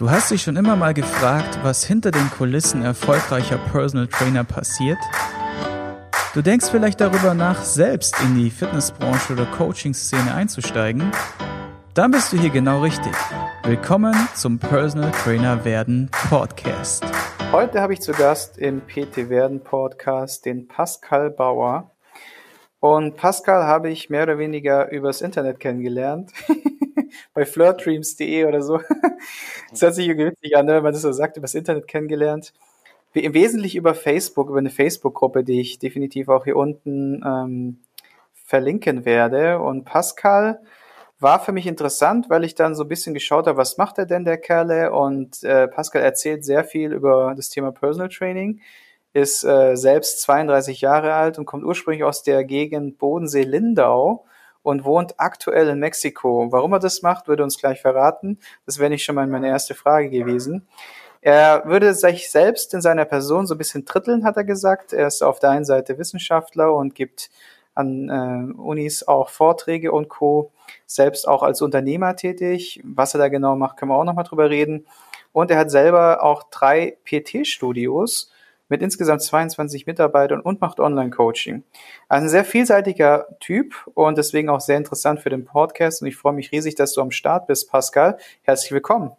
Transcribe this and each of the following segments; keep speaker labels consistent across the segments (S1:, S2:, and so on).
S1: Du hast dich schon immer mal gefragt, was hinter den Kulissen erfolgreicher Personal Trainer passiert? Du denkst vielleicht darüber nach, selbst in die Fitnessbranche oder Coaching-Szene einzusteigen? Dann bist du hier genau richtig. Willkommen zum Personal Trainer werden Podcast.
S2: Heute habe ich zu Gast im PT werden Podcast den Pascal Bauer. Und Pascal habe ich mehr oder weniger übers Internet kennengelernt. bei flirtdreams.de oder so. das hört sich irgendwie witzig an, ne, wenn man das so sagt, übers Internet kennengelernt. Im Wesentlichen über Facebook, über eine Facebook-Gruppe, die ich definitiv auch hier unten ähm, verlinken werde. Und Pascal war für mich interessant, weil ich dann so ein bisschen geschaut habe, was macht er denn, der Kerle? Und äh, Pascal erzählt sehr viel über das Thema Personal Training, ist äh, selbst 32 Jahre alt und kommt ursprünglich aus der Gegend Bodensee-Lindau und wohnt aktuell in Mexiko. Warum er das macht, würde uns gleich verraten. Das wäre nicht schon mal meine erste Frage gewesen. Er würde sich selbst in seiner Person so ein bisschen dritteln, hat er gesagt. Er ist auf der einen Seite Wissenschaftler und gibt an äh, Unis auch Vorträge und Co. Selbst auch als Unternehmer tätig. Was er da genau macht, können wir auch nochmal drüber reden. Und er hat selber auch drei PT-Studios mit insgesamt 22 Mitarbeitern und macht Online-Coaching. Also ein sehr vielseitiger Typ und deswegen auch sehr interessant für den Podcast. Und ich freue mich riesig, dass du am Start bist, Pascal. Herzlich willkommen.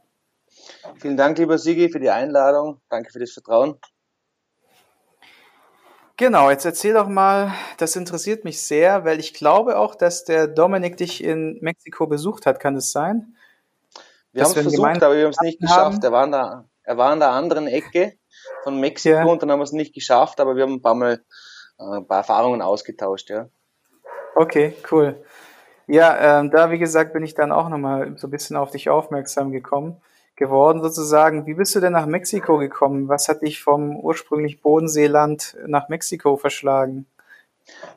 S3: Vielen Dank, lieber Sigi, für die Einladung. Danke für das Vertrauen.
S2: Genau, jetzt erzähl doch mal, das interessiert mich sehr, weil ich glaube auch, dass der Dominik dich in Mexiko besucht hat. Kann es sein?
S3: Wir haben es versucht, aber wir haben es nicht geschafft. Er war, an der, er war an der anderen Ecke von Mexiko ja. und dann haben wir es nicht geschafft, aber wir haben ein paar Mal äh, ein paar Erfahrungen ausgetauscht, ja.
S2: Okay, cool. Ja, ähm, da wie gesagt bin ich dann auch nochmal so ein bisschen auf dich aufmerksam gekommen, geworden sozusagen. Wie bist du denn nach Mexiko gekommen? Was hat dich vom ursprünglich Bodenseeland nach Mexiko verschlagen?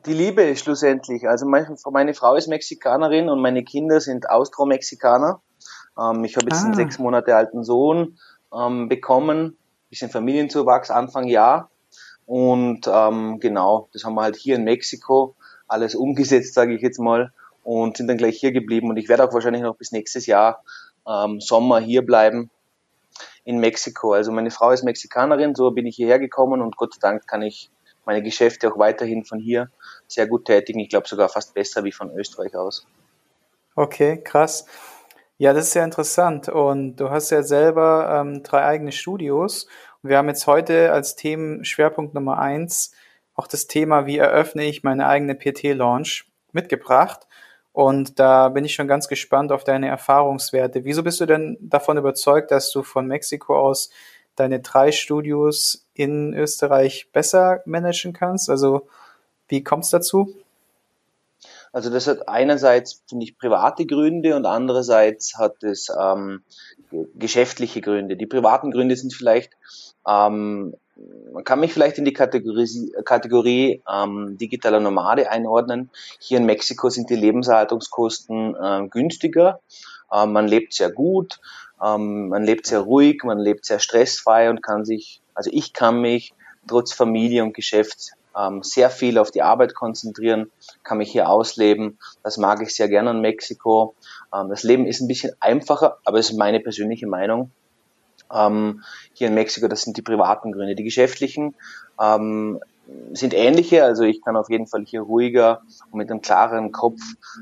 S3: Die Liebe schlussendlich. Also meine, Frau ist Mexikanerin und meine Kinder sind Austro-Mexikaner. Ähm, ich habe jetzt ah. einen sechs Monate alten Sohn ähm, bekommen bisschen Familienzuwachs Anfang Jahr. Und ähm, genau, das haben wir halt hier in Mexiko alles umgesetzt, sage ich jetzt mal, und sind dann gleich hier geblieben. Und ich werde auch wahrscheinlich noch bis nächstes Jahr ähm, Sommer hier bleiben in Mexiko. Also meine Frau ist Mexikanerin, so bin ich hierher gekommen und Gott sei Dank kann ich meine Geschäfte auch weiterhin von hier sehr gut tätigen. Ich glaube sogar fast besser wie von Österreich aus.
S2: Okay, krass. Ja, das ist sehr interessant. Und du hast ja selber ähm, drei eigene Studios. Und wir haben jetzt heute als Themenschwerpunkt Nummer eins auch das Thema, wie eröffne ich meine eigene PT-Launch mitgebracht. Und da bin ich schon ganz gespannt auf deine Erfahrungswerte. Wieso bist du denn davon überzeugt, dass du von Mexiko aus deine drei Studios in Österreich besser managen kannst? Also wie kommt es dazu?
S3: Also das hat einerseits, finde ich, private Gründe und andererseits hat es ähm, geschäftliche Gründe. Die privaten Gründe sind vielleicht, ähm, man kann mich vielleicht in die Kategorie, Kategorie ähm, digitaler Nomade einordnen. Hier in Mexiko sind die Lebenserhaltungskosten äh, günstiger. Ähm, man lebt sehr gut, ähm, man lebt sehr ruhig, man lebt sehr stressfrei und kann sich, also ich kann mich trotz Familie und Geschäft ähm, sehr viel auf die Arbeit konzentrieren, kann mich hier ausleben. Das mag ich sehr gerne in Mexiko. Ähm, das Leben ist ein bisschen einfacher, aber es ist meine persönliche Meinung. Ähm, hier in Mexiko, das sind die privaten Gründe. Die geschäftlichen ähm, sind ähnliche, also ich kann auf jeden Fall hier ruhiger und mit einem klareren Kopf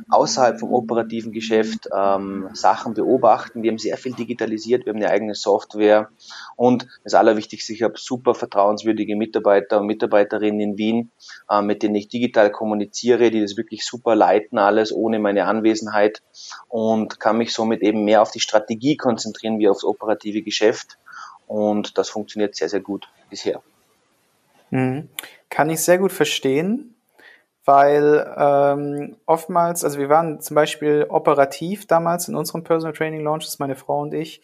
S3: außerhalb vom operativen Geschäft ähm, Sachen beobachten. Wir haben sehr viel digitalisiert, wir haben eine eigene Software und das Allerwichtigste, ich habe super vertrauenswürdige Mitarbeiter und Mitarbeiterinnen in Wien, äh, mit denen ich digital kommuniziere, die das wirklich super leiten, alles ohne meine Anwesenheit und kann mich somit eben mehr auf die Strategie konzentrieren wie aufs operative Geschäft und das funktioniert sehr, sehr gut bisher.
S2: Mhm. Kann ich sehr gut verstehen, weil ähm, oftmals, also wir waren zum Beispiel operativ damals in unserem Personal Training Launches, meine Frau und ich,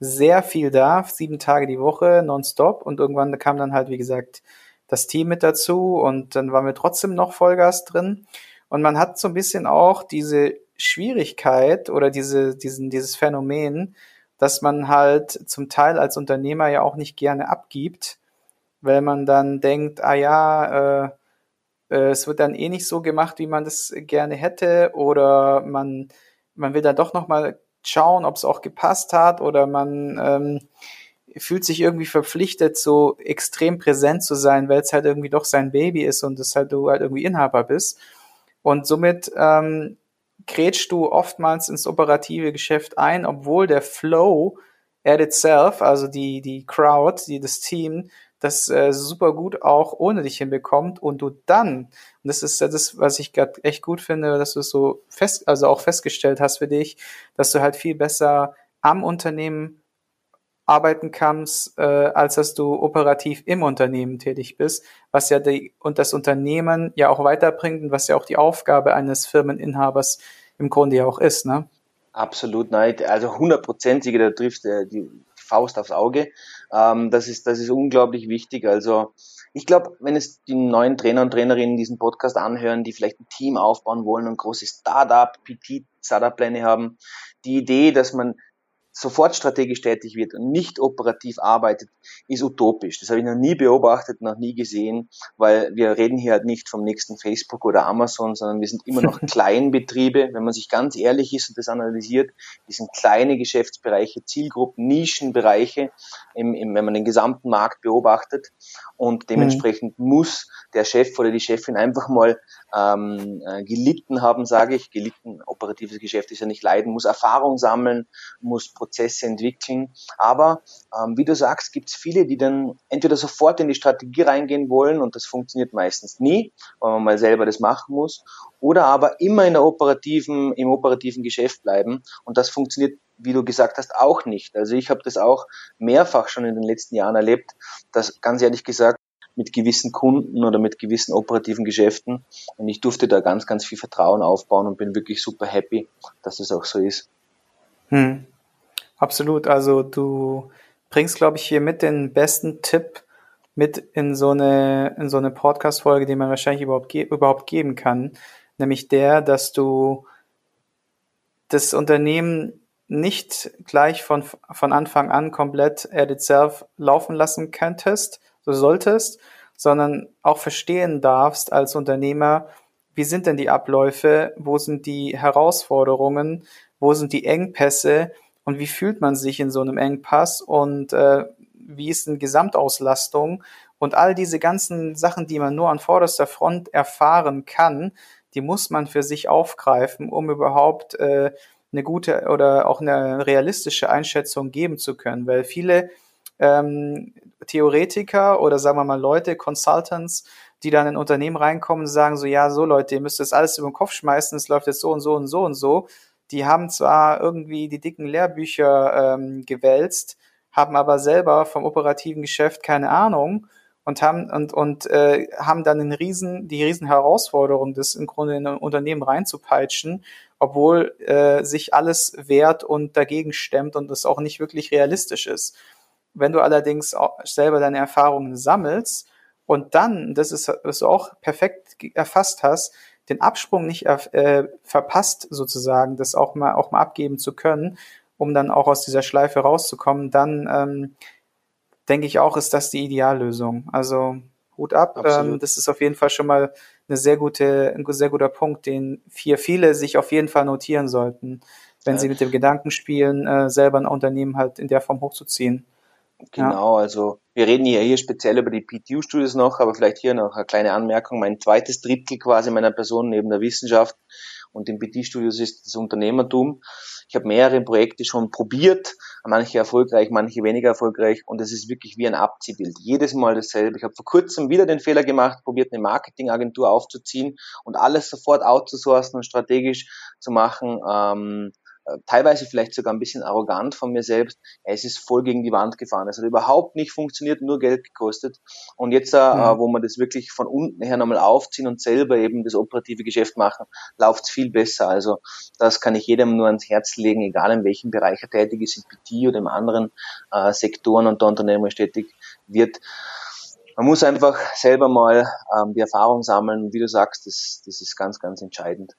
S2: sehr viel da, sieben Tage die Woche, nonstop und irgendwann kam dann halt, wie gesagt, das Team mit dazu und dann waren wir trotzdem noch Vollgas drin und man hat so ein bisschen auch diese Schwierigkeit oder diese, diesen, dieses Phänomen, dass man halt zum Teil als Unternehmer ja auch nicht gerne abgibt, weil man dann denkt, ah ja, äh, äh, es wird dann eh nicht so gemacht, wie man das gerne hätte, oder man, man will dann doch nochmal schauen, ob es auch gepasst hat oder man ähm, fühlt sich irgendwie verpflichtet, so extrem präsent zu sein, weil es halt irgendwie doch sein Baby ist und es halt du halt irgendwie Inhaber bist. Und somit ähm, grätschst du oftmals ins operative Geschäft ein, obwohl der Flow at itself, also die, die Crowd, die, das Team, das äh, super gut auch ohne dich hinbekommt und du dann, und das ist ja das, was ich gerade echt gut finde, dass du es so fest, also auch festgestellt hast für dich, dass du halt viel besser am Unternehmen arbeiten kannst, äh, als dass du operativ im Unternehmen tätig bist, was ja die, und das Unternehmen ja auch weiterbringt und was ja auch die Aufgabe eines Firmeninhabers im Grunde ja auch ist, ne?
S3: Absolut, nein, also hundertprozentig, da trifft äh, die Faust aufs Auge. Ähm, das ist, das ist unglaublich wichtig. Also, ich glaube, wenn es die neuen Trainer und Trainerinnen diesen Podcast anhören, die vielleicht ein Team aufbauen wollen und große Startup, PT, Startup-Pläne haben, die Idee, dass man sofort strategisch tätig wird und nicht operativ arbeitet, ist utopisch. Das habe ich noch nie beobachtet, noch nie gesehen, weil wir reden hier halt nicht vom nächsten Facebook oder Amazon, sondern wir sind immer noch Kleinbetriebe. Wenn man sich ganz ehrlich ist und das analysiert, die sind kleine Geschäftsbereiche, Zielgruppen, Nischenbereiche, im, im, wenn man den gesamten Markt beobachtet. Und dementsprechend mhm. muss der Chef oder die Chefin einfach mal ähm, äh, gelitten haben, sage ich. Gelitten, operatives Geschäft ist ja nicht leiden, muss Erfahrung sammeln, muss Prozesse entwickeln. Aber ähm, wie du sagst, gibt es viele, die dann entweder sofort in die Strategie reingehen wollen und das funktioniert meistens nie, weil man mal selber das machen muss, oder aber immer in der operativen, im operativen Geschäft bleiben und das funktioniert wie du gesagt hast, auch nicht. Also ich habe das auch mehrfach schon in den letzten Jahren erlebt, dass ganz ehrlich gesagt mit gewissen Kunden oder mit gewissen operativen Geschäften. Und ich durfte da ganz, ganz viel Vertrauen aufbauen und bin wirklich super happy, dass es auch so ist.
S2: Hm. Absolut. Also du bringst, glaube ich, hier mit den besten Tipp mit in so eine, in so eine Podcast-Folge, die man wahrscheinlich überhaupt, ge überhaupt geben kann. Nämlich der, dass du das Unternehmen nicht gleich von, von Anfang an komplett at itself laufen lassen könntest, so solltest, sondern auch verstehen darfst als Unternehmer, wie sind denn die Abläufe, wo sind die Herausforderungen, wo sind die Engpässe und wie fühlt man sich in so einem Engpass und äh, wie ist eine Gesamtauslastung und all diese ganzen Sachen, die man nur an vorderster Front erfahren kann, die muss man für sich aufgreifen, um überhaupt äh, eine gute oder auch eine realistische Einschätzung geben zu können, weil viele ähm, Theoretiker oder sagen wir mal Leute, Consultants, die dann in Unternehmen reinkommen und sagen so, ja, so Leute, ihr müsst das alles über den Kopf schmeißen, es läuft jetzt so und so und so und so. Die haben zwar irgendwie die dicken Lehrbücher ähm, gewälzt, haben aber selber vom operativen Geschäft keine Ahnung und haben und und äh, haben dann den riesen die riesen Herausforderung, das im Grunde in ein Unternehmen reinzupeitschen, obwohl äh, sich alles wehrt und dagegen stemmt und es auch nicht wirklich realistisch ist. Wenn du allerdings selber deine Erfahrungen sammelst und dann, das ist, was du auch perfekt erfasst hast, den Absprung nicht äh, verpasst sozusagen, das auch mal auch mal abgeben zu können, um dann auch aus dieser Schleife rauszukommen, dann ähm, denke ich auch, ist das die Ideallösung. Also Hut ab, ähm, das ist auf jeden Fall schon mal eine sehr gute, ein sehr guter Punkt, den hier viele sich auf jeden Fall notieren sollten, wenn ja. sie mit dem Gedanken spielen, äh, selber ein Unternehmen halt in der Form hochzuziehen.
S3: Genau, ja. also wir reden hier, hier speziell über die PTU-Studios noch, aber vielleicht hier noch eine kleine Anmerkung. Mein zweites Drittel quasi meiner Person neben der Wissenschaft und den PT-Studios ist das Unternehmertum. Ich habe mehrere Projekte schon probiert, manche erfolgreich, manche weniger erfolgreich und es ist wirklich wie ein Abziehbild. Jedes Mal dasselbe. Ich habe vor kurzem wieder den Fehler gemacht, probiert eine Marketingagentur aufzuziehen und alles sofort outzusourcen und strategisch zu machen. Ähm, teilweise vielleicht sogar ein bisschen arrogant von mir selbst, es ist voll gegen die Wand gefahren. Es hat überhaupt nicht funktioniert, nur Geld gekostet. Und jetzt, äh, mhm. wo wir das wirklich von unten her nochmal aufziehen und selber eben das operative Geschäft machen, läuft es viel besser. Also das kann ich jedem nur ans Herz legen, egal in welchem Bereich er tätig ist, in PT oder in anderen äh, Sektoren und der Unternehmer tätig wird. Man muss einfach selber mal ähm, die Erfahrung sammeln. Wie du sagst, das, das ist ganz, ganz entscheidend.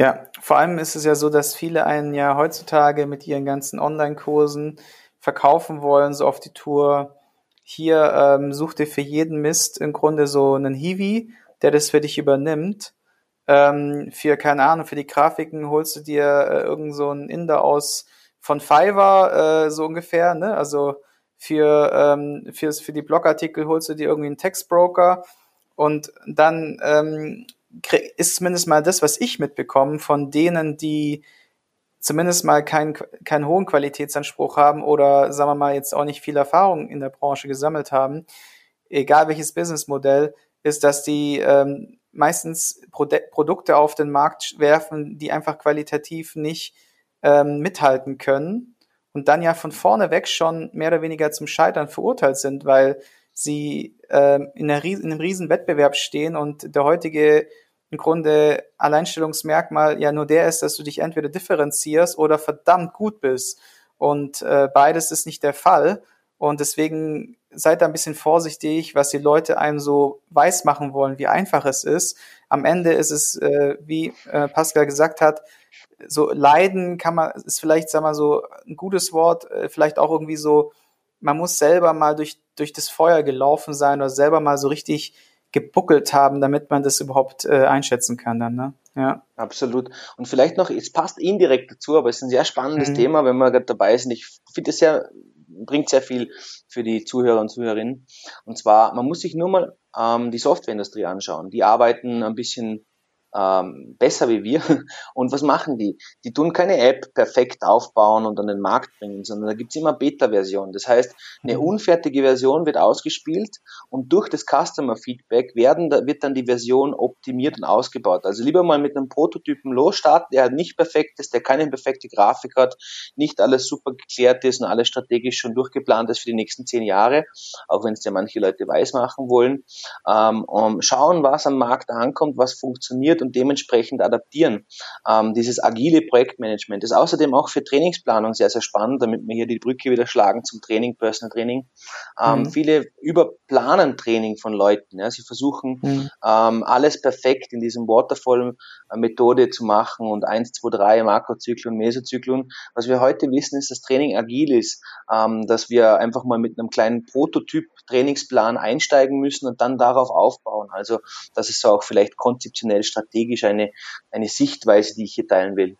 S2: Ja, vor allem ist es ja so, dass viele einen ja heutzutage mit ihren ganzen Online-Kursen verkaufen wollen, so auf die Tour. Hier ähm, such dir für jeden Mist im Grunde so einen Hiwi, der das für dich übernimmt. Ähm, für, keine Ahnung, für die Grafiken holst du dir äh, irgend so einen Inder aus von Fiverr, äh, so ungefähr, ne? Also für, ähm, für, für die Blogartikel holst du dir irgendwie einen Textbroker und dann ähm, ist zumindest mal das, was ich mitbekomme von denen, die zumindest mal keinen, keinen hohen Qualitätsanspruch haben oder sagen wir mal jetzt auch nicht viel Erfahrung in der Branche gesammelt haben, egal welches Businessmodell, ist, dass die ähm, meistens Pro Produkte auf den Markt werfen, die einfach qualitativ nicht ähm, mithalten können und dann ja von vorne weg schon mehr oder weniger zum Scheitern verurteilt sind, weil sie ähm, in, einer, in einem riesen Wettbewerb stehen und der heutige im Grunde Alleinstellungsmerkmal ja nur der ist, dass du dich entweder differenzierst oder verdammt gut bist. Und äh, beides ist nicht der Fall. Und deswegen seid da ein bisschen vorsichtig, was die Leute einem so weiß machen wollen, wie einfach es ist. Am Ende ist es, äh, wie äh, Pascal gesagt hat, so leiden kann man, ist vielleicht, sag mal so, ein gutes Wort, äh, vielleicht auch irgendwie so, man muss selber mal durch, durch das Feuer gelaufen sein oder selber mal so richtig gebuckelt haben, damit man das überhaupt äh, einschätzen kann dann, ne?
S3: Ja. Absolut. Und vielleicht noch, es passt indirekt dazu, aber es ist ein sehr spannendes mhm. Thema, wenn wir gerade dabei sind. Ich finde es sehr, bringt sehr viel für die Zuhörer und Zuhörerinnen. Und zwar, man muss sich nur mal ähm, die Softwareindustrie anschauen. Die arbeiten ein bisschen ähm, besser wie wir. Und was machen die? Die tun keine App perfekt aufbauen und an den Markt bringen, sondern da gibt's immer Beta-Version. Das heißt, eine mhm. unfertige Version wird ausgespielt und durch das Customer-Feedback werden, da wird dann die Version optimiert und ausgebaut. Also lieber mal mit einem Prototypen losstarten, der halt nicht perfekt ist, der keine perfekte Grafik hat, nicht alles super geklärt ist und alles strategisch schon durchgeplant ist für die nächsten zehn Jahre, auch wenn es ja manche Leute weiß machen wollen. Ähm, um schauen, was am Markt ankommt, was funktioniert und dementsprechend adaptieren. Ähm, dieses agile Projektmanagement ist außerdem auch für Trainingsplanung sehr, sehr spannend, damit wir hier die Brücke wieder schlagen zum Training, Personal Training. Ähm, mhm. Viele überplanen Training von Leuten. Ja. Sie versuchen mhm. ähm, alles perfekt in diesem Waterfall-Methode zu machen und 1, 2, 3 Makrozyklen, Mesozyklen. Was wir heute wissen, ist, dass Training agil ist, ähm, dass wir einfach mal mit einem kleinen Prototyp Trainingsplan einsteigen müssen und dann darauf aufbauen. Also das ist so auch vielleicht konzeptionell strategisch strategisch eine, eine Sichtweise, die ich hier teilen will.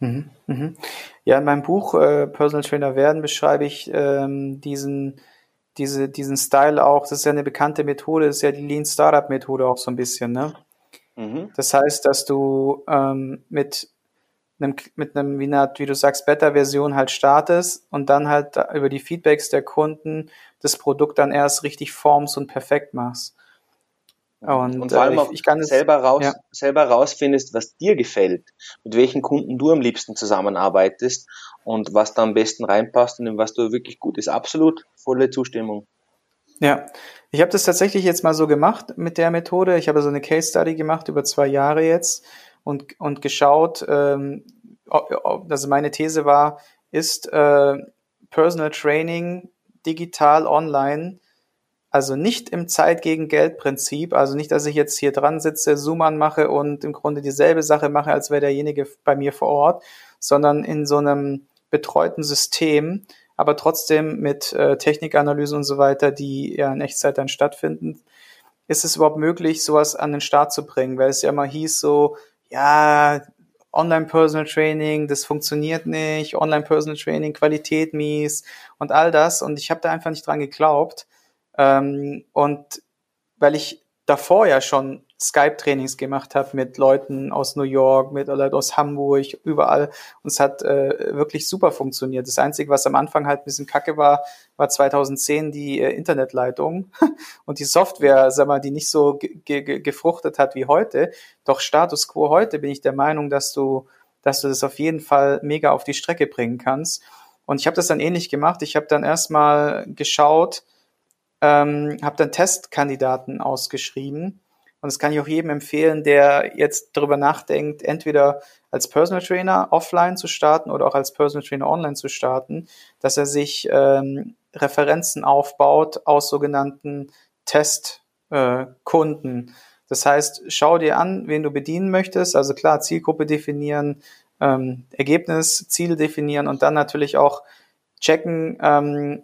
S2: Mhm, mhm. Ja, in meinem Buch äh, Personal Trainer werden beschreibe ich ähm, diesen, diese, diesen Style auch. Das ist ja eine bekannte Methode, das ist ja die Lean Startup Methode auch so ein bisschen. Ne? Mhm. Das heißt, dass du ähm, mit einem, mit einem, wie, eine, wie du sagst, Beta-Version halt startest und dann halt über die Feedbacks der Kunden das Produkt dann erst richtig formst und perfekt machst.
S3: Und, und vor allem äh, ich, ich kann selber raus, ja. selber rausfindest, was dir gefällt, mit welchen Kunden du am liebsten zusammenarbeitest und was da am besten reinpasst und in was du wirklich gut ist. Absolut volle Zustimmung.
S2: Ja, ich habe das tatsächlich jetzt mal so gemacht mit der Methode. Ich habe so eine Case Study gemacht über zwei Jahre jetzt und, und geschaut, ähm, also meine These war, ist äh, Personal Training digital online also nicht im Zeit gegen Geld Prinzip, also nicht, dass ich jetzt hier dran sitze, Zoom anmache und im Grunde dieselbe Sache mache, als wäre derjenige bei mir vor Ort, sondern in so einem betreuten System, aber trotzdem mit äh, Technikanalysen und so weiter, die ja in Echtzeit dann stattfinden. Ist es überhaupt möglich, sowas an den Start zu bringen? Weil es ja immer hieß so, ja, Online Personal Training, das funktioniert nicht, Online Personal Training, Qualität mies und all das. Und ich habe da einfach nicht dran geglaubt. Ähm, und weil ich davor ja schon Skype-Trainings gemacht habe mit Leuten aus New York, mit Leuten aus Hamburg, überall. Und es hat äh, wirklich super funktioniert. Das Einzige, was am Anfang halt ein bisschen kacke war, war 2010 die äh, Internetleitung und die Software, sag mal, die nicht so ge ge gefruchtet hat wie heute. Doch Status quo heute bin ich der Meinung, dass du, dass du das auf jeden Fall mega auf die Strecke bringen kannst. Und ich habe das dann ähnlich gemacht. Ich habe dann erstmal geschaut, ähm, habe dann Testkandidaten ausgeschrieben. Und das kann ich auch jedem empfehlen, der jetzt darüber nachdenkt, entweder als Personal Trainer offline zu starten oder auch als Personal Trainer online zu starten, dass er sich ähm, Referenzen aufbaut aus sogenannten Testkunden. Äh, das heißt, schau dir an, wen du bedienen möchtest. Also klar, Zielgruppe definieren, ähm, Ergebnis, Ziele definieren und dann natürlich auch checken, ähm, äh,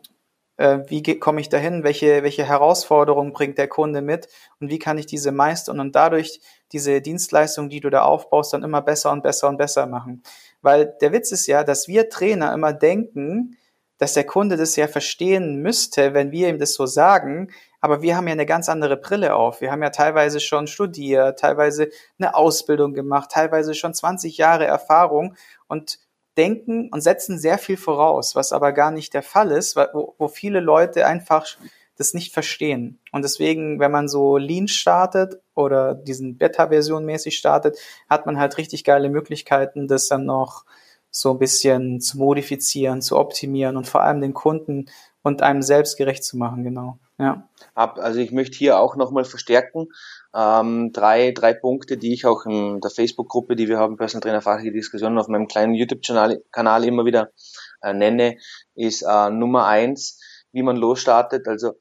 S2: wie komme ich dahin, welche, welche Herausforderungen bringt der Kunde mit und wie kann ich diese meistern und dadurch diese Dienstleistung, die du da aufbaust, dann immer besser und besser und besser machen. Weil der Witz ist ja, dass wir Trainer immer denken, dass der Kunde das ja verstehen müsste, wenn wir ihm das so sagen, aber wir haben ja eine ganz andere Brille auf. Wir haben ja teilweise schon studiert, teilweise eine Ausbildung gemacht, teilweise schon 20 Jahre Erfahrung und denken und setzen sehr viel voraus, was aber gar nicht der Fall ist, wo, wo viele Leute einfach das nicht verstehen. Und deswegen, wenn man so Lean startet oder diesen Beta-Version mäßig startet, hat man halt richtig geile Möglichkeiten, das dann noch so ein bisschen zu modifizieren, zu optimieren und vor allem den Kunden und einem selbst gerecht zu machen, genau. Ja.
S3: Also ich möchte hier auch nochmal verstärken, ähm, drei, drei Punkte, die ich auch in der Facebook-Gruppe, die wir haben, Personal Trainer fachliche Diskussionen auf meinem kleinen YouTube-Kanal immer wieder äh, nenne, ist äh, Nummer eins, wie man losstartet. Also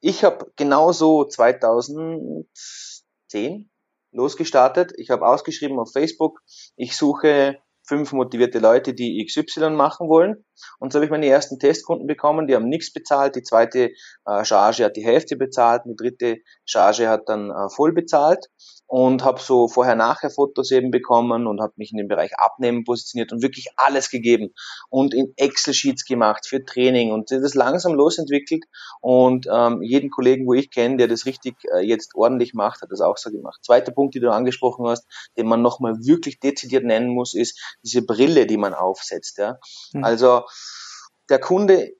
S3: ich habe genauso 2010 losgestartet. Ich habe ausgeschrieben auf Facebook, ich suche fünf motivierte Leute, die XY machen wollen. Und so habe ich meine ersten Testkunden bekommen, die haben nichts bezahlt, die zweite äh, Charge hat die Hälfte bezahlt, die dritte Charge hat dann äh, voll bezahlt und habe so vorher-nachher-Fotos eben bekommen und habe mich in dem Bereich Abnehmen positioniert und wirklich alles gegeben und in Excel-Sheets gemacht für Training und das langsam losentwickelt und ähm, jeden Kollegen, wo ich kenne, der das richtig äh, jetzt ordentlich macht, hat das auch so gemacht. Zweiter Punkt, den du angesprochen hast, den man nochmal wirklich dezidiert nennen muss, ist diese Brille, die man aufsetzt. Ja? Mhm. Also der Kunde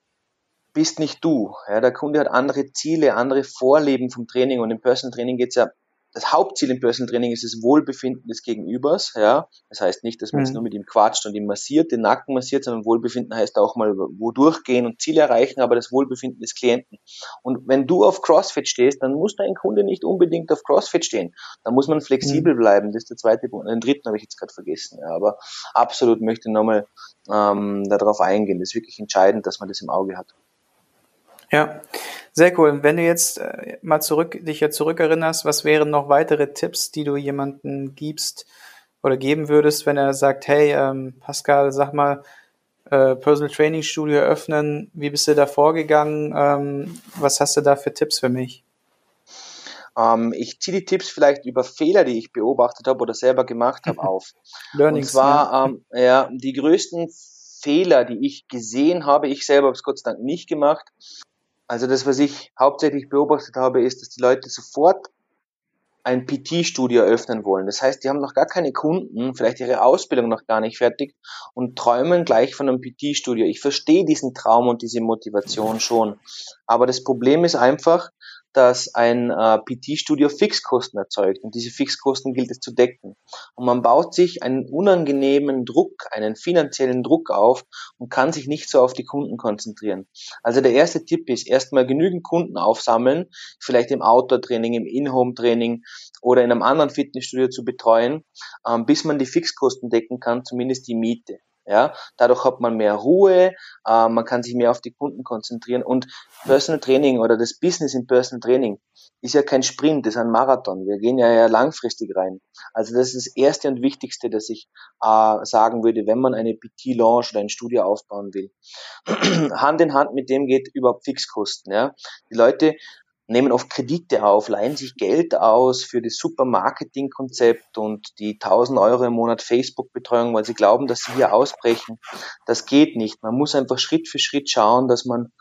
S3: bist nicht du. Ja, der Kunde hat andere Ziele, andere Vorleben vom Training und im Personal Training geht es ja das Hauptziel im Personal Training ist das Wohlbefinden des Gegenübers. Ja, das heißt nicht, dass man mhm. jetzt nur mit ihm quatscht und ihm massiert, den Nacken massiert, sondern Wohlbefinden heißt auch mal wo durchgehen und Ziele erreichen, aber das Wohlbefinden des Klienten. Und wenn du auf CrossFit stehst, dann muss dein Kunde nicht unbedingt auf CrossFit stehen. Da muss man flexibel mhm. bleiben. Das ist der zweite Punkt. Den dritten habe ich jetzt gerade vergessen. Ja, aber absolut möchte ich nochmal ähm, darauf eingehen. Das ist wirklich entscheidend, dass man das im Auge hat.
S2: Ja, sehr cool. Wenn du jetzt äh, mal zurück, dich jetzt zurückerinnerst, was wären noch weitere Tipps, die du jemandem gibst oder geben würdest, wenn er sagt, hey, ähm, Pascal, sag mal, äh, Personal Training Studio eröffnen, wie bist du da vorgegangen? Ähm, was hast du da für Tipps für mich?
S3: Ähm, ich ziehe die Tipps vielleicht über Fehler, die ich beobachtet habe oder selber gemacht habe, auf. Learnings, Und zwar ja. Ähm, ja, die größten Fehler, die ich gesehen habe, ich selber habe es Gott sei Dank nicht gemacht, also das, was ich hauptsächlich beobachtet habe, ist, dass die Leute sofort ein PT-Studio eröffnen wollen. Das heißt, die haben noch gar keine Kunden, vielleicht ihre Ausbildung noch gar nicht fertig und träumen gleich von einem PT-Studio. Ich verstehe diesen Traum und diese Motivation schon. Aber das Problem ist einfach, dass ein äh, PT-Studio Fixkosten erzeugt und diese Fixkosten gilt es zu decken. Und man baut sich einen unangenehmen Druck, einen finanziellen Druck auf und kann sich nicht so auf die Kunden konzentrieren. Also der erste Tipp ist erstmal genügend Kunden aufsammeln, vielleicht im Outdoor-Training, im In-Home-Training oder in einem anderen Fitnessstudio zu betreuen, ähm, bis man die Fixkosten decken kann, zumindest die Miete. Ja, dadurch hat man mehr Ruhe, äh, man kann sich mehr auf die Kunden konzentrieren und Personal Training oder das Business im Personal Training ist ja kein Sprint, das ist ein Marathon. Wir gehen ja, ja langfristig rein. Also das ist das Erste und Wichtigste, dass ich äh, sagen würde, wenn man eine PT Launch oder ein Studio aufbauen will. Hand in Hand mit dem geht überhaupt Fixkosten. Ja, die Leute nehmen oft Kredite auf, leihen sich Geld aus für das super Marketingkonzept und die 1000 Euro im Monat Facebook-Betreuung, weil sie glauben, dass sie hier ausbrechen. Das geht nicht. Man muss einfach Schritt für Schritt schauen, dass man,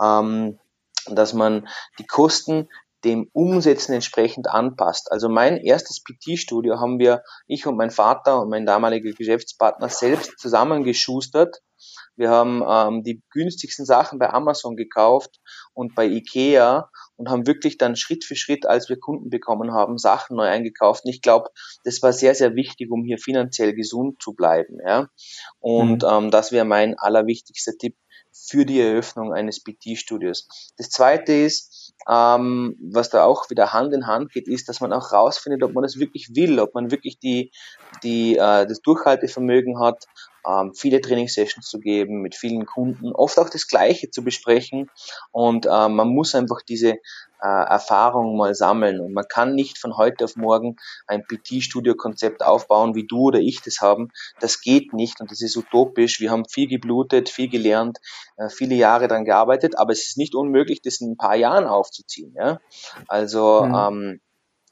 S3: ähm, dass man die Kosten dem Umsetzen entsprechend anpasst. Also mein erstes PT-Studio haben wir, ich und mein Vater und mein damaliger Geschäftspartner selbst zusammengeschustert. Wir haben ähm, die günstigsten Sachen bei Amazon gekauft und bei Ikea und haben wirklich dann Schritt für Schritt, als wir Kunden bekommen haben, Sachen neu eingekauft. Und ich glaube, das war sehr, sehr wichtig, um hier finanziell gesund zu bleiben. Ja? Und mhm. ähm, das wäre mein allerwichtigster Tipp für die Eröffnung eines PT-Studios. Das zweite ist, ähm, was da auch wieder Hand in Hand geht, ist, dass man auch rausfindet, ob man das wirklich will, ob man wirklich die, die, äh, das Durchhaltevermögen hat, ähm, viele Trainingssessions zu geben, mit vielen Kunden, oft auch das Gleiche zu besprechen und äh, man muss einfach diese äh, Erfahrung mal sammeln und man kann nicht von heute auf morgen ein PT-Studio-Konzept aufbauen, wie du oder ich das haben. Das geht nicht und das ist utopisch. Wir haben viel geblutet, viel gelernt, äh, viele Jahre daran gearbeitet, aber es ist nicht unmöglich, das in ein paar Jahren aufzuziehen. Ja? Also mhm. ähm,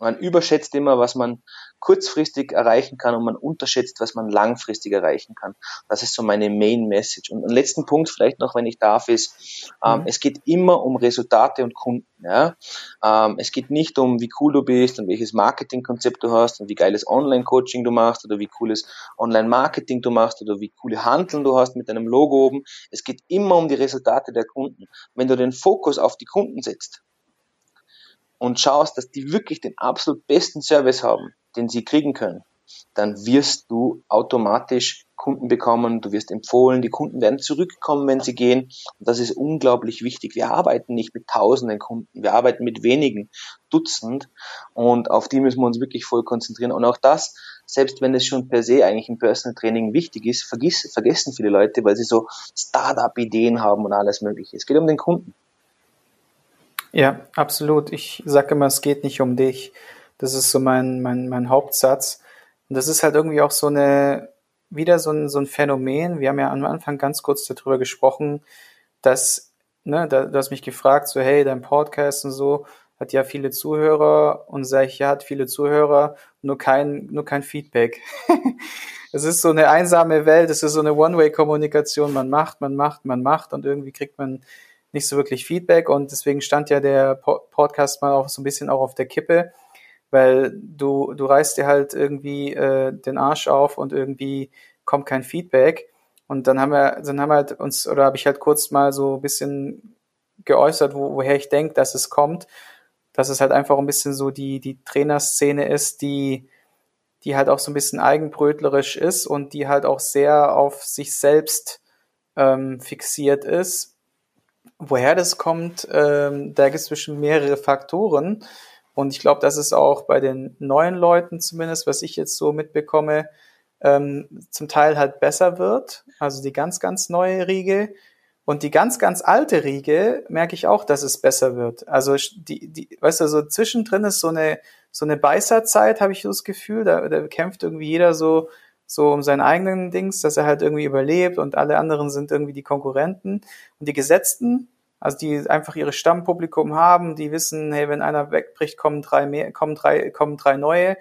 S3: man überschätzt immer, was man kurzfristig erreichen kann und man unterschätzt, was man langfristig erreichen kann. Das ist so meine Main Message. Und ein letzten Punkt vielleicht noch, wenn ich darf, ist, ähm, mhm. es geht immer um Resultate und Kunden. Ja? Ähm, es geht nicht um, wie cool du bist und welches Marketingkonzept du hast und wie geiles Online-Coaching du machst oder wie cooles Online-Marketing du machst oder wie coole Handeln du hast mit deinem Logo oben. Es geht immer um die Resultate der Kunden. Wenn du den Fokus auf die Kunden setzt, und schaust, dass die wirklich den absolut besten Service haben, den sie kriegen können, dann wirst du automatisch Kunden bekommen, du wirst empfohlen, die Kunden werden zurückkommen, wenn sie gehen. Und das ist unglaublich wichtig. Wir arbeiten nicht mit tausenden Kunden, wir arbeiten mit wenigen Dutzend und auf die müssen wir uns wirklich voll konzentrieren. Und auch das, selbst wenn es schon per se eigentlich im Personal Training wichtig ist, vergiss, vergessen viele Leute, weil sie so Startup-Ideen haben und alles mögliche. Es geht um den Kunden.
S2: Ja, absolut. Ich sage immer, es geht nicht um dich. Das ist so mein, mein, mein Hauptsatz. Und das ist halt irgendwie auch so eine, wieder so ein, so ein Phänomen. Wir haben ja am Anfang ganz kurz darüber gesprochen, dass, ne, da, du hast mich gefragt, so, hey, dein Podcast und so hat ja viele Zuhörer und sage ich, ja, hat viele Zuhörer, nur kein, nur kein Feedback. Es ist so eine einsame Welt, es ist so eine One-Way-Kommunikation. Man macht, man macht, man macht und irgendwie kriegt man nicht so wirklich Feedback und deswegen stand ja der Podcast mal auch so ein bisschen auch auf der Kippe, weil du, du reißt dir halt irgendwie äh, den Arsch auf und irgendwie kommt kein Feedback. Und dann haben wir, dann haben wir halt uns, oder habe ich halt kurz mal so ein bisschen geäußert, wo, woher ich denke, dass es kommt, dass es halt einfach ein bisschen so die, die Trainerszene ist, die, die halt auch so ein bisschen eigenbrötlerisch ist und die halt auch sehr auf sich selbst ähm, fixiert ist Woher das kommt, ähm, da gibt es bestimmt mehrere Faktoren. Und ich glaube, dass es auch bei den neuen Leuten zumindest, was ich jetzt so mitbekomme, ähm, zum Teil halt besser wird. Also die ganz, ganz neue Riege. Und die ganz, ganz alte Riege merke ich auch, dass es besser wird. Also die, die, weißt du, so zwischendrin ist so eine, so eine Beißerzeit, habe ich so das Gefühl. Da, da kämpft irgendwie jeder so, so um seinen eigenen Dings, dass er halt irgendwie überlebt und alle anderen sind irgendwie die Konkurrenten. Und die Gesetzten, also die einfach ihre Stammpublikum haben, die wissen, hey, wenn einer wegbricht, kommen drei mehr, kommen drei, kommen drei neue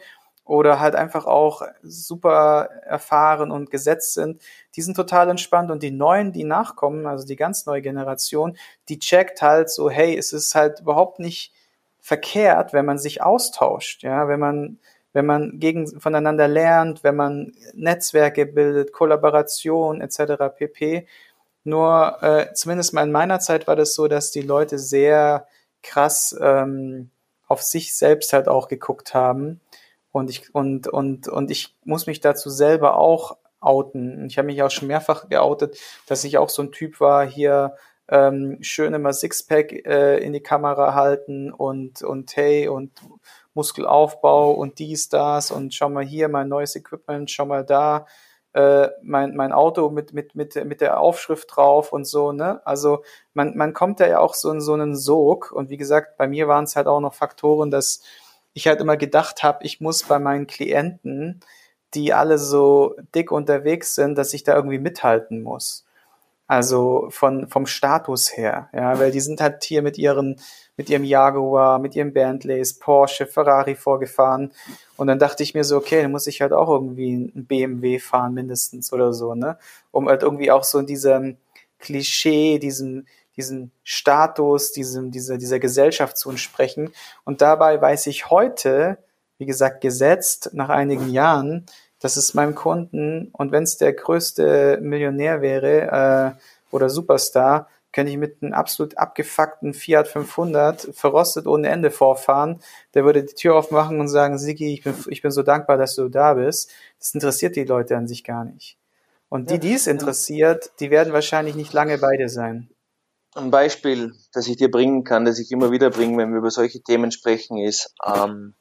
S2: oder halt einfach auch super erfahren und gesetzt sind, die sind total entspannt und die neuen, die nachkommen, also die ganz neue Generation, die checkt halt so, hey, es ist halt überhaupt nicht verkehrt, wenn man sich austauscht, ja, wenn man wenn man gegen voneinander lernt, wenn man Netzwerke bildet, Kollaboration etc. pp. Nur äh, zumindest mal in meiner Zeit war das so, dass die Leute sehr krass ähm, auf sich selbst halt auch geguckt haben. Und ich, und, und, und ich muss mich dazu selber auch outen. Ich habe mich auch schon mehrfach geoutet, dass ich auch so ein Typ war, hier ähm, schön immer Sixpack äh, in die Kamera halten und, und hey und Muskelaufbau und dies, das und schau mal hier mein neues Equipment, schau mal da äh, mein, mein Auto mit, mit, mit, mit der Aufschrift drauf und so, ne? Also man, man kommt da ja auch so in so einen Sog. Und wie gesagt, bei mir waren es halt auch noch Faktoren, dass ich halt immer gedacht habe, ich muss bei meinen Klienten, die alle so dick unterwegs sind, dass ich da irgendwie mithalten muss. Also von, vom Status her, ja, weil die sind halt hier mit ihren, mit ihrem Jaguar, mit ihren Bentleys, Porsche, Ferrari vorgefahren. Und dann dachte ich mir so, okay, dann muss ich halt auch irgendwie ein BMW fahren, mindestens oder so, ne? Um halt irgendwie auch so in diesem Klischee, diesem, diesen Status, diesem, dieser, dieser Gesellschaft zu entsprechen. Und dabei weiß ich heute, wie gesagt, gesetzt nach einigen Jahren, das ist meinem Kunden, und wenn es der größte Millionär wäre äh, oder Superstar, könnte ich mit einem absolut abgefuckten Fiat 500 verrostet ohne Ende vorfahren. Der würde die Tür aufmachen und sagen, Sigi, ich bin, ich bin so dankbar, dass du da bist. Das interessiert die Leute an sich gar nicht. Und die, die es interessiert, die werden wahrscheinlich nicht lange beide sein.
S3: Ein Beispiel, das ich dir bringen kann, das ich immer wieder bringe, wenn wir über solche Themen sprechen, ist, ähm,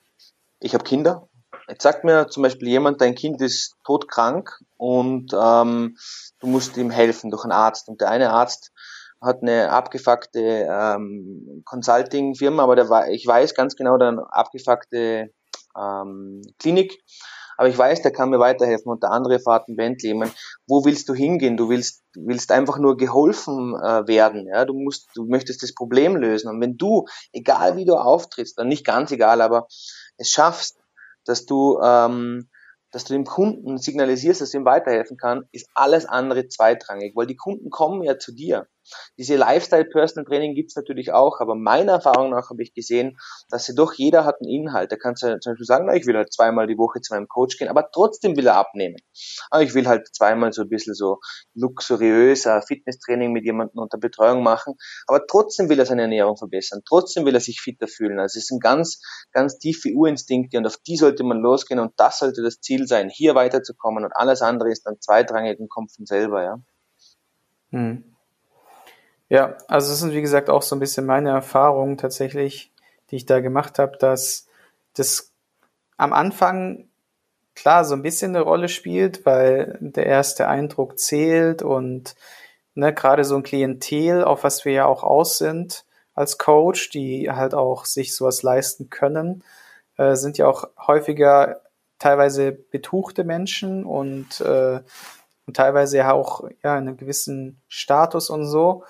S3: ich habe Kinder Jetzt sagt mir zum Beispiel jemand, dein Kind ist todkrank und ähm, du musst ihm helfen durch einen Arzt. Und der eine Arzt hat eine abgefuckte ähm, Consulting-Firma, aber der ich weiß ganz genau, eine abgefuckte ähm, Klinik. Aber ich weiß, der kann mir weiterhelfen und der andere fährt ein Bentley. Ich meine, wo willst du hingehen? Du willst, willst einfach nur geholfen äh, werden. Ja? Du musst, du möchtest das Problem lösen. Und wenn du, egal wie du auftrittst, dann nicht ganz egal, aber es schaffst, dass du ähm, dass du dem Kunden signalisierst, dass du ihm weiterhelfen kann, ist alles andere zweitrangig, weil die Kunden kommen ja zu dir. Diese Lifestyle-Personal Training gibt's natürlich auch, aber meiner Erfahrung nach habe ich gesehen, dass sie doch jeder hat einen Inhalt. Da kannst du zum Beispiel sagen, na, ich will halt zweimal die Woche zu meinem Coach gehen, aber trotzdem will er abnehmen. Aber ich will halt zweimal so ein bisschen so luxuriöser Fitnesstraining mit jemandem unter Betreuung machen, aber trotzdem will er seine Ernährung verbessern, trotzdem will er sich fitter fühlen. Also es sind ganz, ganz tiefe Urinstinkte und auf die sollte man losgehen und das sollte das Ziel sein, hier weiterzukommen und alles andere ist dann zweitrangig und kommt von selber, ja.
S2: Hm. Ja, also das sind wie gesagt auch so ein bisschen meine Erfahrungen tatsächlich, die ich da gemacht habe, dass das am Anfang klar so ein bisschen eine Rolle spielt, weil der erste Eindruck zählt und ne, gerade so ein Klientel, auf was wir ja auch aus sind als Coach, die halt auch sich sowas leisten können, äh, sind ja auch häufiger teilweise betuchte Menschen und, äh, und teilweise ja auch ja einen gewissen Status und so.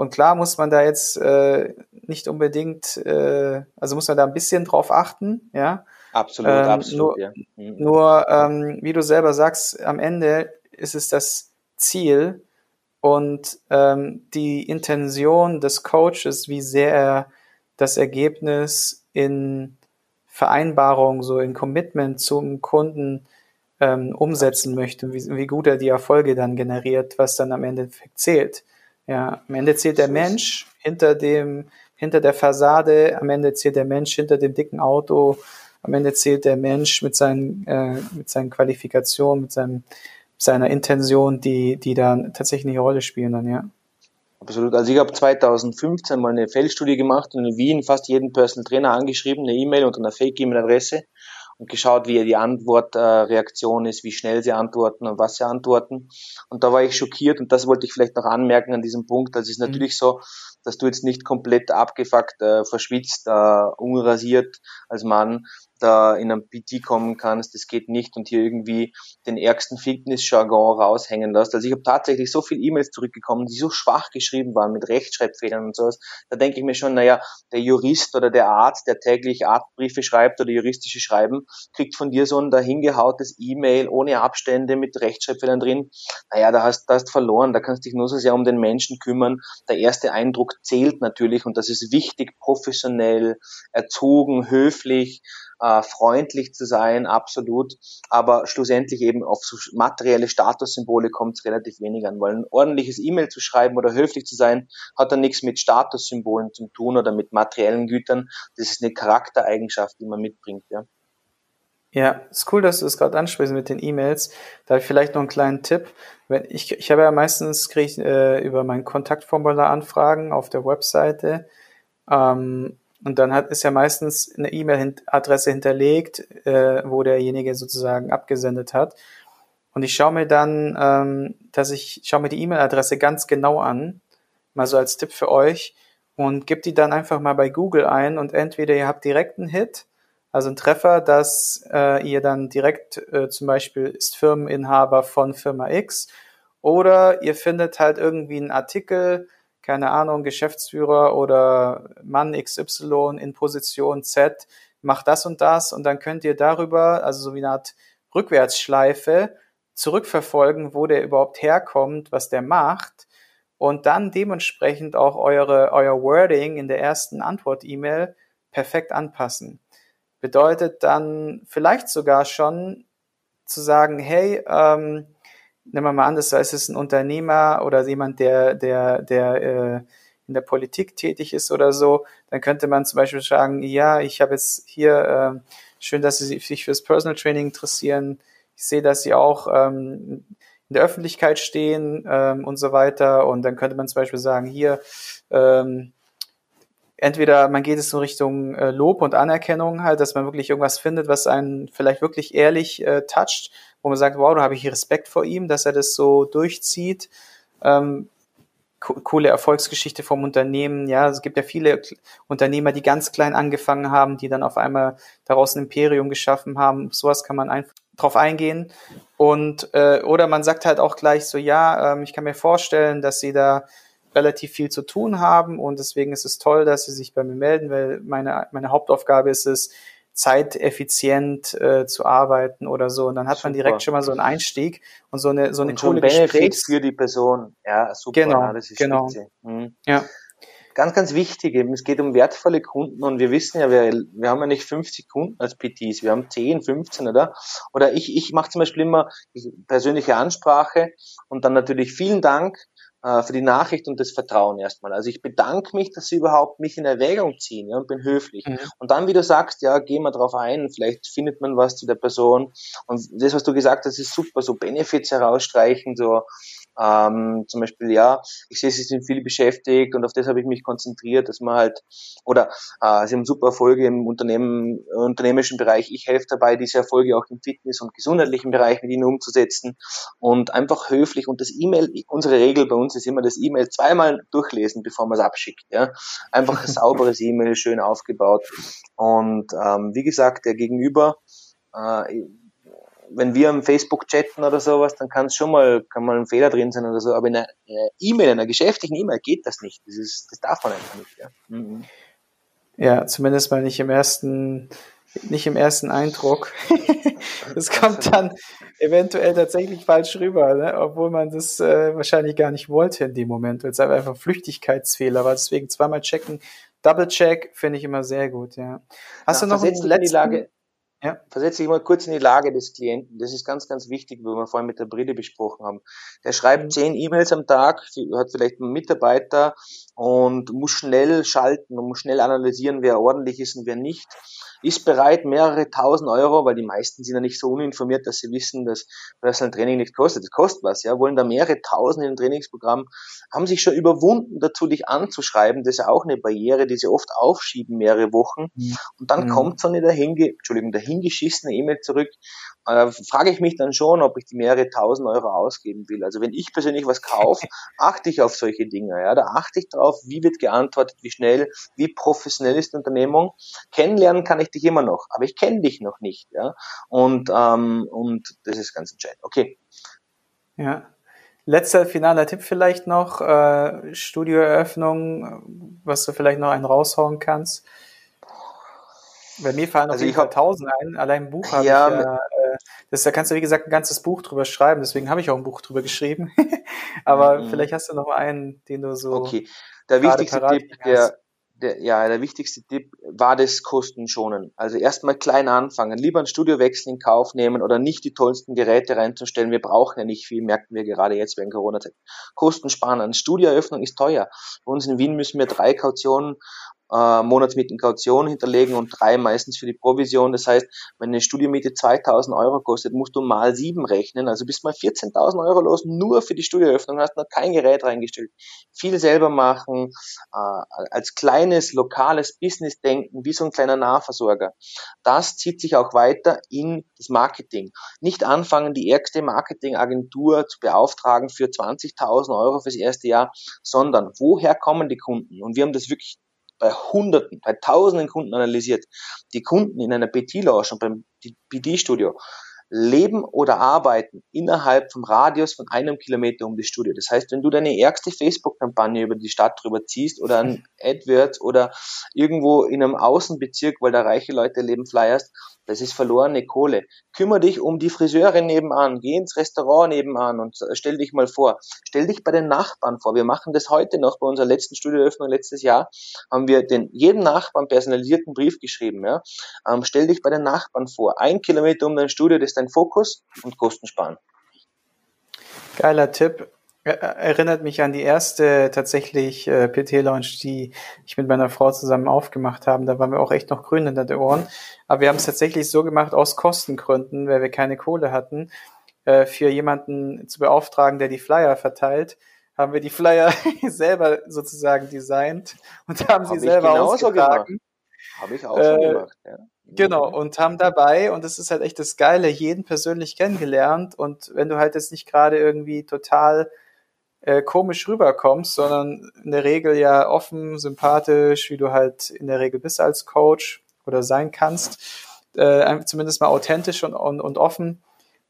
S2: Und klar muss man da jetzt äh, nicht unbedingt, äh, also muss man da ein bisschen drauf achten, ja.
S3: Absolut, ähm, absolut,
S2: nur,
S3: ja.
S2: Mhm. Nur, ähm, wie du selber sagst, am Ende ist es das Ziel und ähm, die Intention des Coaches, wie sehr er das Ergebnis in Vereinbarung, so in Commitment zum Kunden ähm, umsetzen möchte, wie, wie gut er die Erfolge dann generiert, was dann am Ende zählt. Ja, am Ende zählt der Mensch hinter dem, hinter der Fassade, am Ende zählt der Mensch hinter dem dicken Auto, am Ende zählt der Mensch mit seinen, äh, mit seinen Qualifikationen, mit seinem, seiner Intention, die, die da tatsächlich eine Rolle spielen dann, ja.
S3: Absolut. Also ich habe 2015 mal eine Feldstudie gemacht und in Wien fast jeden Personal Trainer angeschrieben, eine E-Mail und eine Fake-E-Mail-Adresse und geschaut, wie die Antwortreaktion ist, wie schnell sie antworten und was sie antworten. Und da war ich schockiert und das wollte ich vielleicht noch anmerken an diesem Punkt. Das ist mhm. natürlich mhm. so, dass du jetzt nicht komplett abgefuckt, äh, verschwitzt, äh, unrasiert als Mann da in einem PT kommen kannst, das geht nicht und hier irgendwie den ärgsten Fitness-Jargon raushängen lässt. Also ich habe tatsächlich so viele E-Mails zurückgekommen, die so schwach geschrieben waren mit Rechtschreibfehlern und sowas. Da denke ich mir schon, naja, der Jurist oder der Arzt, der täglich Arztbriefe schreibt oder juristische Schreiben, kriegt von dir so ein dahingehautes E-Mail ohne Abstände mit Rechtschreibfehlern drin. Naja, da hast du hast verloren, da kannst du dich nur so sehr um den Menschen kümmern. Der erste Eindruck zählt natürlich und das ist wichtig, professionell, erzogen, höflich, äh, freundlich zu sein, absolut. Aber schlussendlich eben auf so materielle Statussymbole kommt es relativ wenig an, weil ein ordentliches E-Mail zu schreiben oder höflich zu sein, hat dann nichts mit Statussymbolen zu tun oder mit materiellen Gütern. Das ist eine Charaktereigenschaft, die man mitbringt, ja.
S2: Ja, ist cool, dass du das gerade ansprichst mit den E-Mails. Da vielleicht noch einen kleinen Tipp. Wenn ich, ich habe ja meistens kriege ich äh, über mein Kontaktformular Anfragen auf der Webseite. Ähm, und dann hat, ist ja meistens eine E-Mail-Adresse hinterlegt, äh, wo derjenige sozusagen abgesendet hat. Und ich schaue mir dann, ähm, dass ich, schaue mir die E-Mail-Adresse ganz genau an, mal so als Tipp für euch, und gebe die dann einfach mal bei Google ein und entweder ihr habt direkt einen Hit, also einen Treffer, dass äh, ihr dann direkt äh, zum Beispiel ist Firmeninhaber von Firma X, oder ihr findet halt irgendwie einen Artikel, keine Ahnung, Geschäftsführer oder Mann XY in Position Z macht das und das und dann könnt ihr darüber, also so wie eine Art Rückwärtsschleife, zurückverfolgen, wo der überhaupt herkommt, was der macht und dann dementsprechend auch eure, euer Wording in der ersten Antwort-E-Mail perfekt anpassen. Bedeutet dann vielleicht sogar schon zu sagen, hey, ähm, nehmen wir mal an, das heißt, es ist ein Unternehmer oder jemand, der, der, der äh, in der Politik tätig ist oder so, dann könnte man zum Beispiel sagen, ja, ich habe jetzt hier, äh, schön, dass Sie sich fürs Personal Training interessieren. Ich sehe, dass Sie auch ähm, in der Öffentlichkeit stehen ähm, und so weiter. Und dann könnte man zum Beispiel sagen, hier, ähm, entweder man geht es so Richtung äh, Lob und Anerkennung halt, dass man wirklich irgendwas findet, was einen vielleicht wirklich ehrlich äh, toucht, wo man sagt, wow, da habe ich Respekt vor ihm, dass er das so durchzieht. Ähm, co coole Erfolgsgeschichte vom Unternehmen. Ja, es gibt ja viele Unternehmer, die ganz klein angefangen haben, die dann auf einmal daraus ein Imperium geschaffen haben. Sowas kann man einfach drauf eingehen. Und äh, oder man sagt halt auch gleich so, ja, ähm, ich kann mir vorstellen, dass sie da relativ viel zu tun haben und deswegen ist es toll, dass sie sich bei mir melden, weil meine, meine Hauptaufgabe ist es, zeiteffizient äh, zu arbeiten oder so. Und dann hat super. man direkt schon mal so einen Einstieg und so eine so eine
S3: und coole Gesprächs für die Person. Ja, super.
S2: Genau, ja, das ist genau. Mhm.
S3: Ja. Ganz, ganz wichtig eben, es geht um wertvolle Kunden und wir wissen ja, wir, wir haben ja nicht 50 Kunden als PTs, wir haben 10, 15, oder? Oder ich, ich mache zum Beispiel immer persönliche Ansprache und dann natürlich vielen Dank für die Nachricht und das Vertrauen erstmal. Also ich bedanke mich, dass Sie überhaupt mich in Erwägung ziehen ja, und bin höflich. Mhm. Und dann, wie du sagst, ja, gehen wir drauf ein, vielleicht findet man was zu der Person. Und das, was du gesagt hast, ist super, so Benefits herausstreichen, so ähm, zum Beispiel, ja, ich sehe, Sie sind viel beschäftigt und auf das habe ich mich konzentriert, dass man halt, oder äh, Sie haben super Erfolge im Unternehmen, äh, unternehmerischen Bereich. Ich helfe dabei, diese Erfolge auch im Fitness- und gesundheitlichen Bereich mit Ihnen umzusetzen und einfach höflich und das E-Mail, unsere Regel bei uns ist immer das E-Mail zweimal durchlesen, bevor man es abschickt. Ja? Einfach ein sauberes E-Mail, schön aufgebaut. Und ähm, wie gesagt, der Gegenüber, äh, wenn wir im Facebook chatten oder sowas, dann kann es schon mal, kann mal ein Fehler drin sein oder so, aber in einer E-Mail, in einer geschäftlichen E-Mail geht das nicht. Das ist, das darf man einfach nicht, ja. Mhm.
S2: Ja, zumindest mal nicht im ersten, nicht im ersten Eindruck. das kommt dann eventuell tatsächlich falsch rüber, ne? obwohl man das äh, wahrscheinlich gar nicht wollte in dem Moment, weil es einfach Flüchtigkeitsfehler war. Deswegen zweimal checken, Double Check finde ich immer sehr gut, ja.
S3: Hast Na, du noch einen letzten, Lage, ja. Versetze dich mal kurz in die Lage des Klienten. Das ist ganz, ganz wichtig, wie wir vorhin mit der Brille besprochen haben. Der schreibt mhm. zehn E-Mails am Tag, hat vielleicht einen Mitarbeiter und muss schnell schalten und muss schnell analysieren, wer ordentlich ist und wer nicht ist bereit, mehrere tausend Euro, weil die meisten sind ja nicht so uninformiert, dass sie wissen, dass Personal Training nicht kostet. Das kostet was, ja, wollen da mehrere tausend in ein Trainingsprogramm, haben sich schon überwunden dazu, dich anzuschreiben. Das ist ja auch eine Barriere, die sie oft aufschieben, mehrere Wochen. Mhm. Und dann mhm. kommt so eine dahinge, Entschuldigung, dahingeschissene E-Mail zurück. Äh, frage ich mich dann schon, ob ich die mehrere tausend Euro ausgeben will. Also wenn ich persönlich was kaufe, achte ich auf solche Dinge. Ja, da achte ich drauf, wie wird geantwortet, wie schnell, wie professionell ist die Unternehmung. Kennenlernen kann ich ich dich immer noch, aber ich kenne dich noch nicht. Ja? Und, ähm, und das ist ganz entscheidend. Okay.
S2: Ja. Letzter finaler Tipp vielleicht noch, äh, Studioeröffnung, was du vielleicht noch einen raushauen kannst. Bei mir fallen also auf jeden Fall tausend ein. Allein ein Buch habe ja, ich äh, das, da kannst du wie gesagt ein ganzes Buch drüber schreiben, deswegen habe ich auch ein Buch drüber geschrieben. Aber mhm. vielleicht hast du noch einen, den du so.
S3: Okay. Der wichtigste Tipp, der, der, ja, der wichtigste Tipp war das Kostenschonen. Also erstmal klein anfangen, lieber einen Studiowechsel in Kauf nehmen oder nicht die tollsten Geräte reinzustellen. Wir brauchen ja nicht viel, merken wir gerade jetzt während Corona-Zeit. Kosten sparen. Eine Studioeröffnung ist teuer. Bei uns in Wien müssen wir drei Kautionen äh, Monatsmieten Kaution hinterlegen und drei meistens für die Provision. Das heißt, wenn eine Studiomiete 2000 Euro kostet, musst du mal sieben rechnen. Also bist mal 14.000 Euro los nur für die Studioeröffnung, hast noch kein Gerät reingestellt. Viel selber machen, äh, als kleines lokales Business denken, wie so ein kleiner Nahversorger. Das zieht sich auch weiter in das Marketing. Nicht anfangen, die ärgste Marketingagentur zu beauftragen für 20.000 Euro fürs erste Jahr, sondern woher kommen die Kunden? Und wir haben das wirklich bei Hunderten, bei Tausenden Kunden analysiert. Die Kunden in einer PT-Lounge und beim PT-Studio leben oder arbeiten innerhalb vom Radius von einem Kilometer um das Studio. Das heißt, wenn du deine ärgste Facebook-Kampagne über die Stadt drüber ziehst oder ein AdWords oder irgendwo in einem Außenbezirk, weil da reiche Leute leben, flyerst, das ist verlorene Kohle. Kümmer dich um die Friseure nebenan, geh ins Restaurant nebenan und stell dich mal vor. Stell dich bei den Nachbarn vor. Wir machen das heute noch bei unserer letzten Studioeröffnung letztes Jahr, haben wir den jedem Nachbarn personalisierten Brief geschrieben. Ja? Ähm, stell dich bei den Nachbarn vor. Ein Kilometer um dein Studio, das dein Fokus und Kosten sparen.
S2: Geiler Tipp erinnert mich an die erste tatsächlich äh, PT-Lounge, die ich mit meiner Frau zusammen aufgemacht haben. Da waren wir auch echt noch grün hinter den Ohren. Aber wir haben es tatsächlich so gemacht aus Kostengründen, weil wir keine Kohle hatten, äh, für jemanden zu beauftragen, der die Flyer verteilt, haben wir die Flyer selber sozusagen designt und haben hab sie selber ausgetragen.
S3: Habe ich auch äh, schon gemacht, ja.
S2: Genau, und haben dabei, und das ist halt echt das Geile, jeden persönlich kennengelernt. Und wenn du halt jetzt nicht gerade irgendwie total äh, komisch rüberkommst, sondern in der Regel ja offen, sympathisch, wie du halt in der Regel bist als Coach oder sein kannst, äh, zumindest mal authentisch und, und, und offen,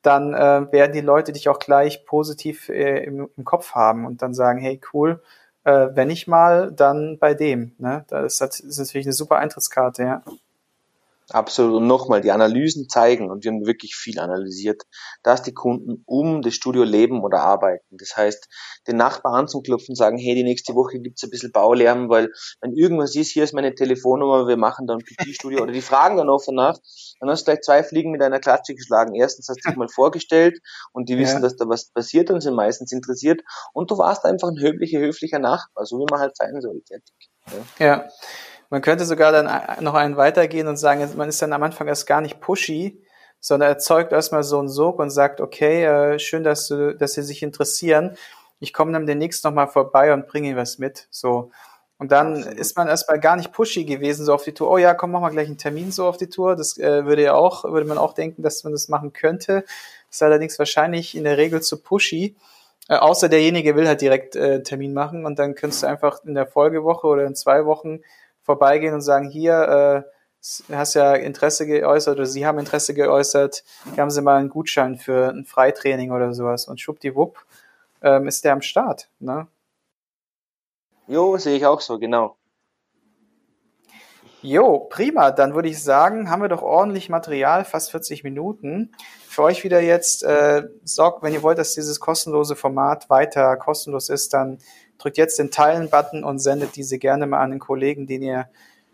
S2: dann äh, werden die Leute dich auch gleich positiv äh, im, im Kopf haben und dann sagen, hey, cool, äh, wenn ich mal, dann bei dem. Ne? Das, ist, das ist natürlich eine super Eintrittskarte, ja.
S3: Absolut. Und nochmal, die Analysen zeigen, und wir haben wirklich viel analysiert, dass die Kunden um das Studio leben oder arbeiten. Das heißt, den Nachbarn anzuklopfen, sagen, hey, die nächste Woche gibt's ein bisschen Baulärm, weil wenn irgendwas ist, hier ist meine Telefonnummer, wir machen dann PT-Studio, oder die fragen dann offen nach, dann hast du gleich zwei Fliegen mit einer Klatsche geschlagen. Erstens hast du dich mal vorgestellt und die wissen, ja. dass da was passiert und sind meistens interessiert und du warst einfach ein höflicher, höflicher Nachbar, so wie man halt sein soll. Fertig.
S2: ja. ja. Man könnte sogar dann noch einen weitergehen und sagen, man ist dann am Anfang erst gar nicht pushy, sondern erzeugt erstmal so einen Sog und sagt, okay, äh, schön, dass du, dass sie sich interessieren. Ich komme dann demnächst nochmal vorbei und bringe ihnen was mit. So. Und dann Absolut. ist man erstmal gar nicht pushy gewesen, so auf die Tour. Oh ja, komm, mach mal gleich einen Termin so auf die Tour. Das äh, würde ja auch, würde man auch denken, dass man das machen könnte. Ist allerdings wahrscheinlich in der Regel zu pushy. Äh, außer derjenige will halt direkt äh, Termin machen und dann könntest du einfach in der Folgewoche oder in zwei Wochen vorbeigehen und sagen, hier, äh, hast ja Interesse geäußert oder Sie haben Interesse geäußert, hier haben Sie mal einen Gutschein für ein Freitraining oder sowas und schwuppdiwupp ähm, ist der am Start. Ne?
S3: Jo, sehe ich auch so, genau.
S2: Jo, prima. Dann würde ich sagen, haben wir doch ordentlich Material, fast 40 Minuten. Für euch wieder jetzt, äh, sorgt, wenn ihr wollt, dass dieses kostenlose Format weiter kostenlos ist, dann drückt jetzt den Teilen-Button und sendet diese gerne mal an den Kollegen, den ihr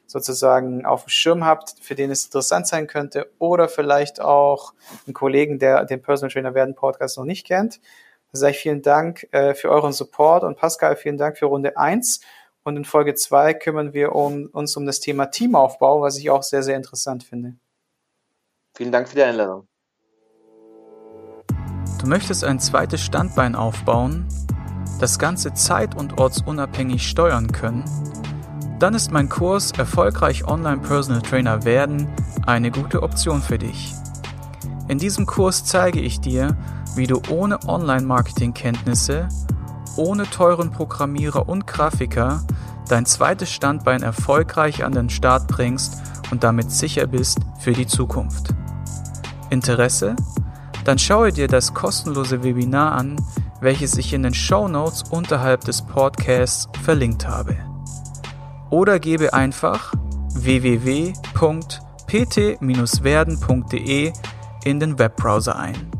S2: sozusagen auf dem Schirm habt, für den es interessant sein könnte, oder vielleicht auch einen Kollegen, der den Personal Trainer werden Podcast noch nicht kennt. Dann sage ich vielen Dank äh, für euren Support und Pascal, vielen Dank für Runde eins Und in Folge zwei kümmern wir um, uns um das Thema Teamaufbau, was ich auch sehr, sehr interessant finde.
S3: Vielen Dank für die Einladung.
S1: Du möchtest ein zweites Standbein aufbauen das Ganze zeit- und ortsunabhängig steuern können, dann ist mein Kurs Erfolgreich Online Personal Trainer werden eine gute Option für dich. In diesem Kurs zeige ich dir, wie du ohne Online-Marketing-Kenntnisse, ohne teuren Programmierer und Grafiker dein zweites Standbein erfolgreich an den Start bringst und damit sicher bist für die Zukunft. Interesse? Dann schaue dir das kostenlose Webinar an, welches ich in den Show Notes unterhalb des Podcasts verlinkt habe. Oder gebe einfach www.pt-werden.de in den Webbrowser ein.